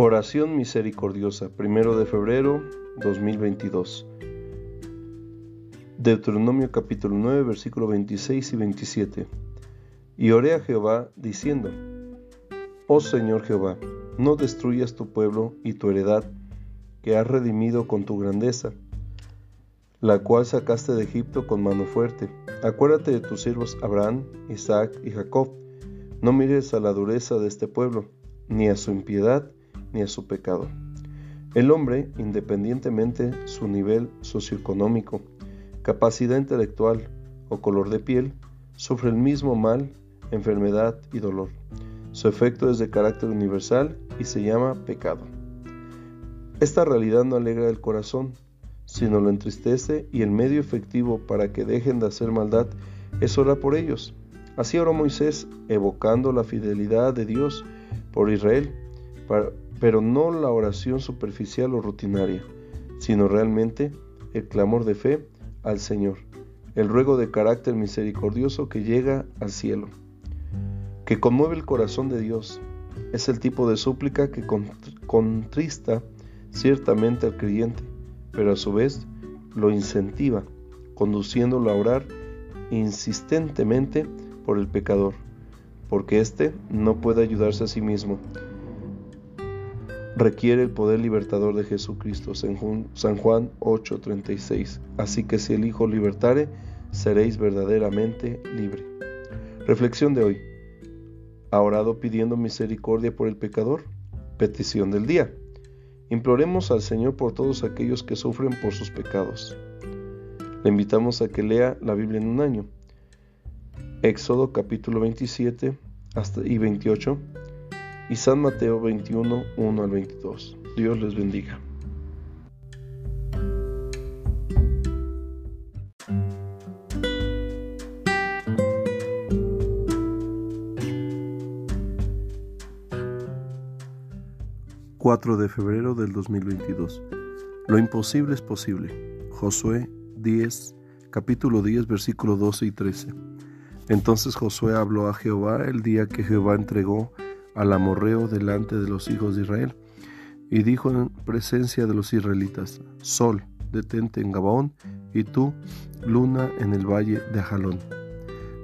Oración misericordiosa, primero de febrero 2022. Deuteronomio capítulo 9, versículo 26 y 27. Y oré a Jehová diciendo, Oh Señor Jehová, no destruyas tu pueblo y tu heredad, que has redimido con tu grandeza, la cual sacaste de Egipto con mano fuerte. Acuérdate de tus siervos Abraham, Isaac y Jacob. No mires a la dureza de este pueblo, ni a su impiedad, ni a su pecado. El hombre, independientemente su nivel socioeconómico, capacidad intelectual o color de piel, sufre el mismo mal, enfermedad y dolor. Su efecto es de carácter universal y se llama pecado. Esta realidad no alegra el corazón, sino lo entristece y el medio efectivo para que dejen de hacer maldad es orar por ellos. Así oró Moisés, evocando la fidelidad de Dios por Israel, para, pero no la oración superficial o rutinaria, sino realmente el clamor de fe al Señor, el ruego de carácter misericordioso que llega al cielo, que conmueve el corazón de Dios. Es el tipo de súplica que contrista ciertamente al creyente, pero a su vez lo incentiva, conduciéndolo a orar insistentemente por el pecador, porque éste no puede ayudarse a sí mismo requiere el poder libertador de Jesucristo. San Juan 8:36. Así que si el Hijo libertare, seréis verdaderamente libre. Reflexión de hoy. ¿Ha orado pidiendo misericordia por el pecador? Petición del día. Imploremos al Señor por todos aquellos que sufren por sus pecados. Le invitamos a que lea la Biblia en un año. Éxodo capítulo 27 hasta y 28 y San Mateo 21, 1 al 22. Dios les bendiga. ...4 de febrero del 2022... ...lo imposible es posible... ...Josué 10... ...capítulo 10 versículo 12 y 13... ...entonces Josué habló a Jehová... ...el día que Jehová entregó al amorreo delante de los hijos de Israel, y dijo en presencia de los israelitas, Sol, detente en Gabaón, y tú, luna, en el valle de Ajalón.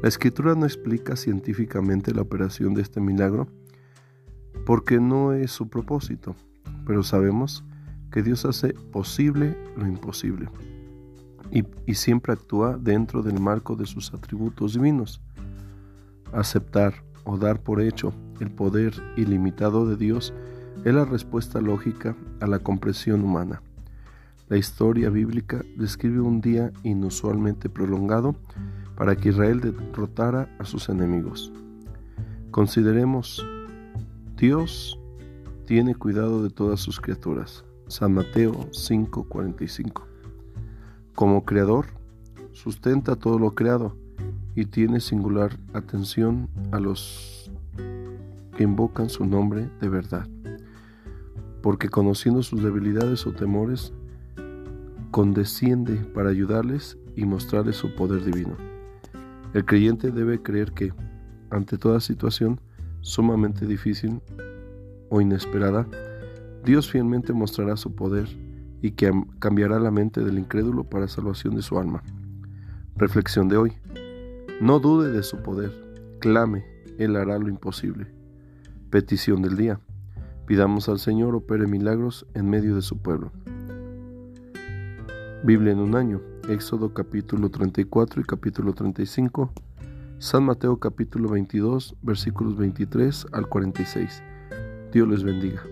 La escritura no explica científicamente la operación de este milagro, porque no es su propósito, pero sabemos que Dios hace posible lo imposible y, y siempre actúa dentro del marco de sus atributos divinos. Aceptar o dar por hecho el poder ilimitado de Dios es la respuesta lógica a la comprensión humana. La historia bíblica describe un día inusualmente prolongado para que Israel derrotara a sus enemigos. Consideremos, Dios tiene cuidado de todas sus criaturas. San Mateo 5:45. Como creador, sustenta todo lo creado y tiene singular atención a los que invocan su nombre de verdad, porque conociendo sus debilidades o temores, condesciende para ayudarles y mostrarles su poder divino. El creyente debe creer que, ante toda situación sumamente difícil o inesperada, Dios fielmente mostrará su poder y que cambiará la mente del incrédulo para salvación de su alma. Reflexión de hoy. No dude de su poder, clame, Él hará lo imposible. Petición del día. Pidamos al Señor opere milagros en medio de su pueblo. Biblia en un año. Éxodo capítulo 34 y capítulo 35. San Mateo capítulo 22 versículos 23 al 46. Dios les bendiga.